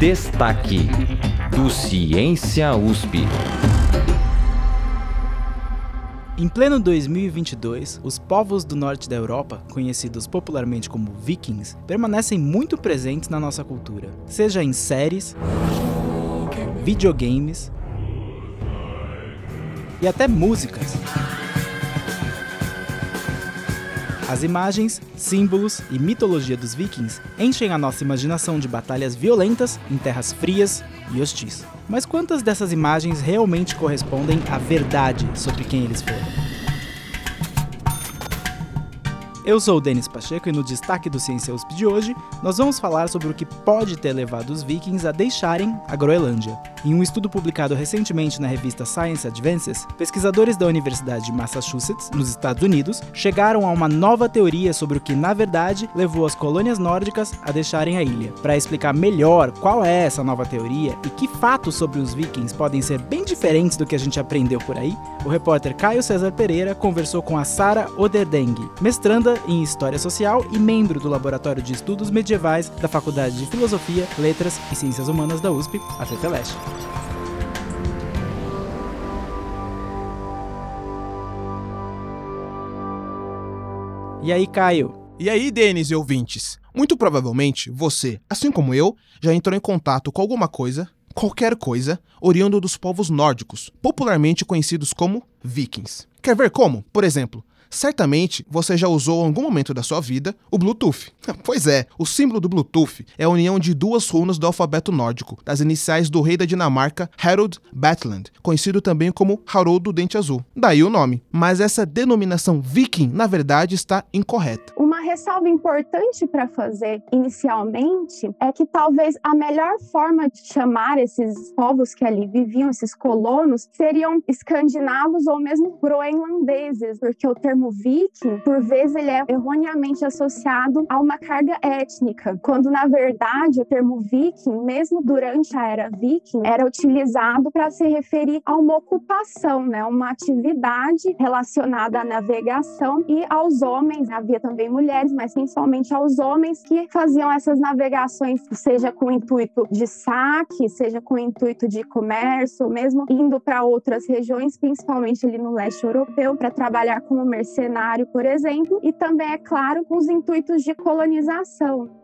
Destaque do Ciência USP. Em pleno 2022, os povos do norte da Europa, conhecidos popularmente como vikings, permanecem muito presentes na nossa cultura, seja em séries, videogames e até músicas. As imagens, símbolos e mitologia dos vikings enchem a nossa imaginação de batalhas violentas em terras frias e hostis. Mas quantas dessas imagens realmente correspondem à verdade sobre quem eles foram? Eu sou o Denis Pacheco e no destaque do Ciência USP de hoje, nós vamos falar sobre o que pode ter levado os vikings a deixarem a Groenlândia. Em um estudo publicado recentemente na revista Science Advances, pesquisadores da Universidade de Massachusetts, nos Estados Unidos, chegaram a uma nova teoria sobre o que, na verdade, levou as colônias nórdicas a deixarem a ilha. Para explicar melhor qual é essa nova teoria e que fatos sobre os vikings podem ser bem diferentes do que a gente aprendeu por aí, o repórter Caio César Pereira conversou com a Sara Oderdeng, mestranda em História Social e membro do Laboratório de Estudos Medievais da Faculdade de Filosofia, Letras e Ciências Humanas da USP, a FEFELESH. E aí, Caio? E aí, Denis e ouvintes? Muito provavelmente você, assim como eu, já entrou em contato com alguma coisa, qualquer coisa, oriundo dos povos nórdicos, popularmente conhecidos como vikings. Quer ver como? Por exemplo, Certamente você já usou em algum momento da sua vida o Bluetooth. Pois é, o símbolo do Bluetooth é a união de duas runas do alfabeto nórdico, das iniciais do rei da Dinamarca, Harold Batland, conhecido também como Haroldo Dente Azul. Daí o nome. Mas essa denominação viking, na verdade, está incorreta. Uma ressalva importante para fazer inicialmente é que talvez a melhor forma de chamar esses povos que ali viviam, esses colonos, seriam escandinavos ou mesmo groenlandeses, porque o termo viking, por vezes ele é erroneamente associado a uma carga étnica, quando na verdade o termo viking, mesmo durante a era viking, era utilizado para se referir a uma ocupação, né, uma atividade relacionada à navegação e aos homens, havia também mulheres, mas principalmente aos homens que faziam essas navegações, seja com o intuito de saque, seja com o intuito de comércio, mesmo indo para outras regiões, principalmente ali no leste europeu, para trabalhar como mercenários cenário, por exemplo, e também, é claro, com os intuitos de colonização.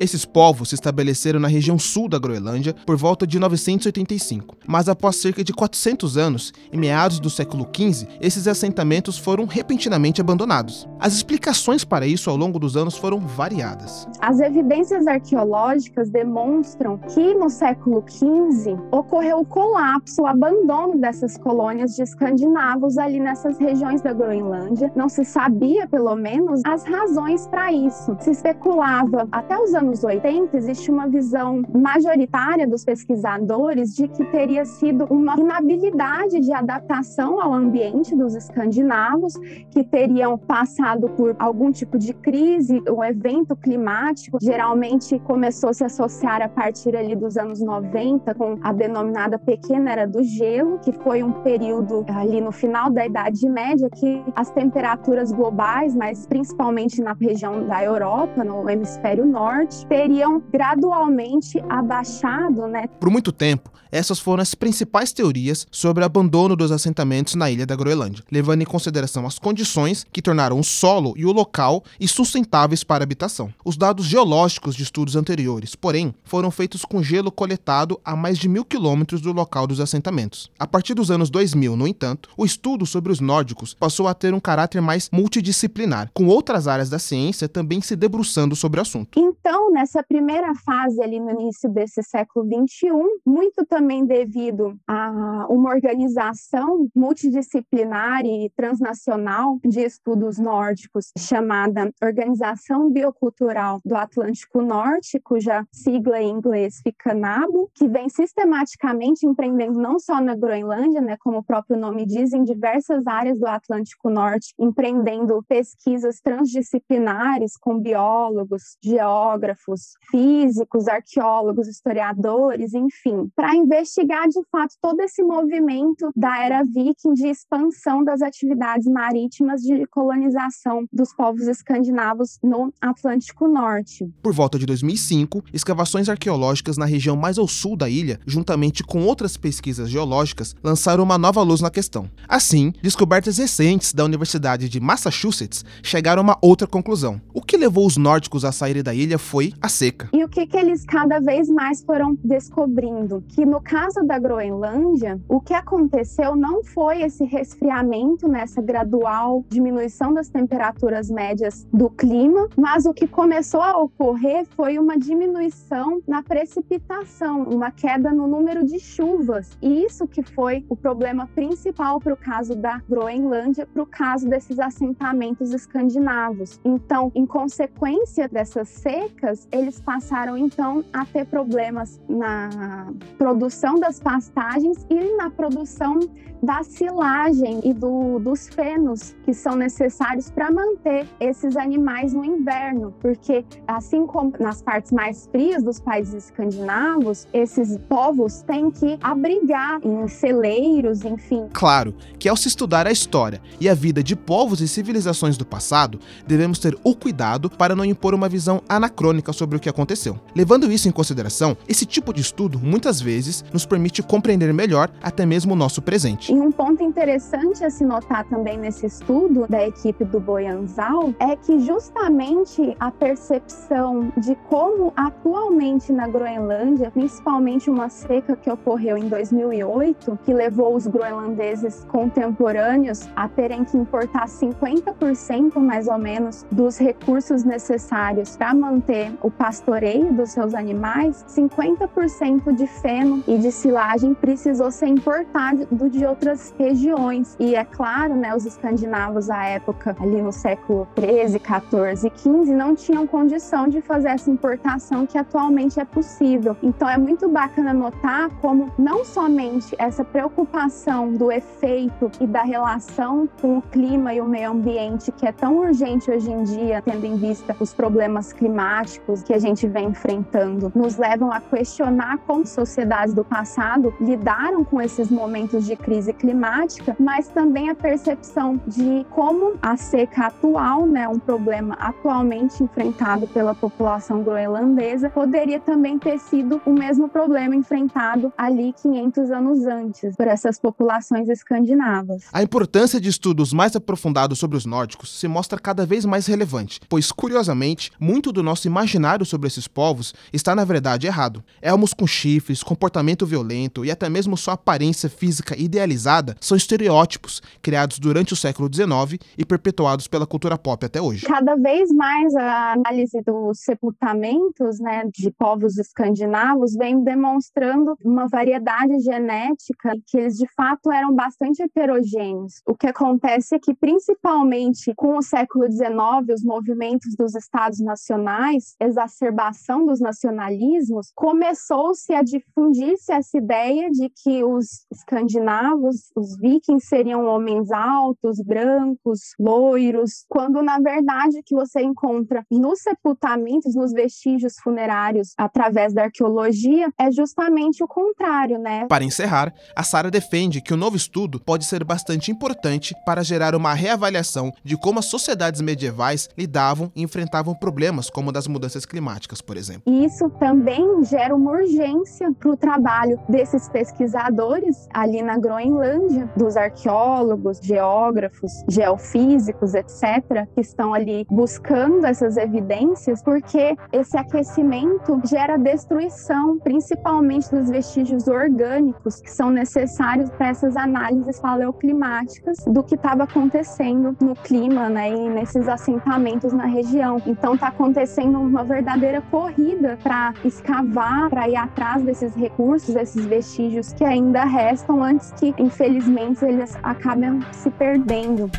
Esses povos se estabeleceram na região sul da Groenlândia por volta de 985, mas após cerca de 400 anos, em meados do século XV, esses assentamentos foram repentinamente abandonados. As explicações para isso ao longo dos anos foram variadas. As evidências arqueológicas demonstram que no século XV ocorreu o colapso, o abandono dessas colônias de escandinavos ali nessas regiões da Groenlândia. Não se sabia, pelo menos, as razões para isso. Se especulava até os anos anos 80, existe uma visão majoritária dos pesquisadores de que teria sido uma inabilidade de adaptação ao ambiente dos escandinavos, que teriam passado por algum tipo de crise, um evento climático, geralmente começou a se associar a partir ali dos anos 90 com a denominada Pequena Era do Gelo, que foi um período ali no final da Idade Média que as temperaturas globais, mas principalmente na região da Europa, no hemisfério norte, teriam gradualmente abaixado, né? Por muito tempo, essas foram as principais teorias sobre o abandono dos assentamentos na ilha da Groenlândia, levando em consideração as condições que tornaram o solo e o local insustentáveis para a habitação. Os dados geológicos de estudos anteriores, porém, foram feitos com gelo coletado a mais de mil quilômetros do local dos assentamentos. A partir dos anos 2000, no entanto, o estudo sobre os nórdicos passou a ter um caráter mais multidisciplinar, com outras áreas da ciência também se debruçando sobre o assunto. Então, então, nessa primeira fase ali no início desse século 21, muito também devido a uma organização multidisciplinar e transnacional de estudos nórdicos chamada Organização Biocultural do Atlântico Norte, cuja sigla em inglês fica NABO, que vem sistematicamente empreendendo não só na Groenlândia, né, como o próprio nome diz, em diversas áreas do Atlântico Norte, empreendendo pesquisas transdisciplinares com biólogos, geólogos, geógrafos, físicos, arqueólogos, historiadores, enfim, para investigar de fato todo esse movimento da era viking de expansão das atividades marítimas de colonização dos povos escandinavos no Atlântico Norte. Por volta de 2005, escavações arqueológicas na região mais ao sul da ilha, juntamente com outras pesquisas geológicas, lançaram uma nova luz na questão. Assim, descobertas recentes da Universidade de Massachusetts chegaram a uma outra conclusão. O que levou os nórdicos a saírem da ilha foi a seca. E o que, que eles cada vez mais foram descobrindo? Que no caso da Groenlândia, o que aconteceu não foi esse resfriamento, nessa gradual diminuição das temperaturas médias do clima, mas o que começou a ocorrer foi uma diminuição na precipitação, uma queda no número de chuvas. E isso que foi o problema principal para o caso da Groenlândia, para o caso desses assentamentos escandinavos. Então, em consequência dessas eles passaram então a ter problemas na produção das pastagens e na produção da silagem e do, dos fenos que são necessários para manter esses animais no inverno, porque assim como nas partes mais frias dos países escandinavos, esses povos têm que abrigar em celeiros, enfim. Claro que ao se estudar a história e a vida de povos e civilizações do passado, devemos ter o cuidado para não impor uma visão anacrônica sobre o que aconteceu. Levando isso em consideração, esse tipo de estudo muitas vezes nos permite compreender melhor até mesmo o nosso presente. E um ponto interessante a se notar também nesse estudo da equipe do Boyanzal é que justamente a percepção de como atualmente na Groenlândia, principalmente uma seca que ocorreu em 2008, que levou os groenlandeses contemporâneos a terem que importar 50% mais ou menos dos recursos necessários para manter o pastoreio dos seus animais, 50% de feno e de silagem precisou ser importado de outras regiões. E é claro, né, os escandinavos à época, ali no século 13, 14 e 15, não tinham condição de fazer essa importação que atualmente é possível. Então é muito bacana notar como não somente essa preocupação do efeito e da relação com o clima e o meio ambiente que é tão urgente hoje em dia, tendo em vista os problemas climáticos que a gente vem enfrentando, nos levam a questionar como sociedades do passado lidaram com esses momentos de crise climática, mas também a percepção de como a seca atual, né, um problema atualmente enfrentado pela população groenlandesa, poderia também ter sido o mesmo problema enfrentado ali 500 anos antes por essas populações escandinavas. A importância de estudos mais aprofundados sobre os nórdicos se mostra cada vez mais relevante, pois curiosamente, muito do nosso imaginário sobre esses povos está na verdade errado. Elmos com chifres, comportamento violento e até mesmo sua aparência física idealizada são estereótipos criados durante o século XIX e perpetuados pela cultura pop até hoje. Cada vez mais a análise dos sepultamentos né, de povos escandinavos vem demonstrando uma variedade genética que eles de fato eram bastante heterogêneos. O que acontece é que, principalmente com o século XIX, os movimentos dos estados nacionais, exacerbação dos nacionalismos, começou-se a difundir-se essa ideia de que os escandinavos os vikings seriam homens altos, brancos, loiros, quando na verdade o que você encontra nos sepultamentos, nos vestígios funerários através da arqueologia é justamente o contrário, né? Para encerrar, a Sara defende que o novo estudo pode ser bastante importante para gerar uma reavaliação de como as sociedades medievais lidavam e enfrentavam problemas como das mudanças climáticas, por exemplo. Isso também gera uma urgência para o trabalho desses pesquisadores ali na Groenlândia dos arqueólogos, geógrafos, geofísicos, etc., que estão ali buscando essas evidências, porque esse aquecimento gera destruição, principalmente dos vestígios orgânicos que são necessários para essas análises paleoclimáticas do que estava acontecendo no clima, né, e nesses assentamentos na região. Então está acontecendo uma verdadeira corrida para escavar, para ir atrás desses recursos, desses vestígios que ainda restam antes que, infelizmente, eles acabam se perdendo.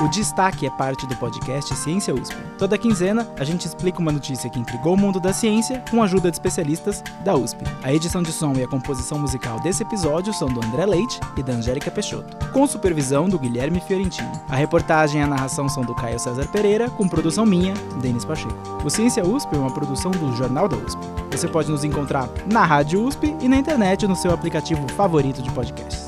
O Destaque é parte do podcast Ciência USP. Toda quinzena, a gente explica uma notícia que intrigou o mundo da ciência com a ajuda de especialistas da USP. A edição de som e a composição musical desse episódio são do André Leite e da Angélica Peixoto, com supervisão do Guilherme Fiorentini. A reportagem e a narração são do Caio César Pereira, com produção minha, Denis Pacheco. O Ciência USP é uma produção do Jornal da USP. Você pode nos encontrar na Rádio USP e na internet no seu aplicativo favorito de podcasts.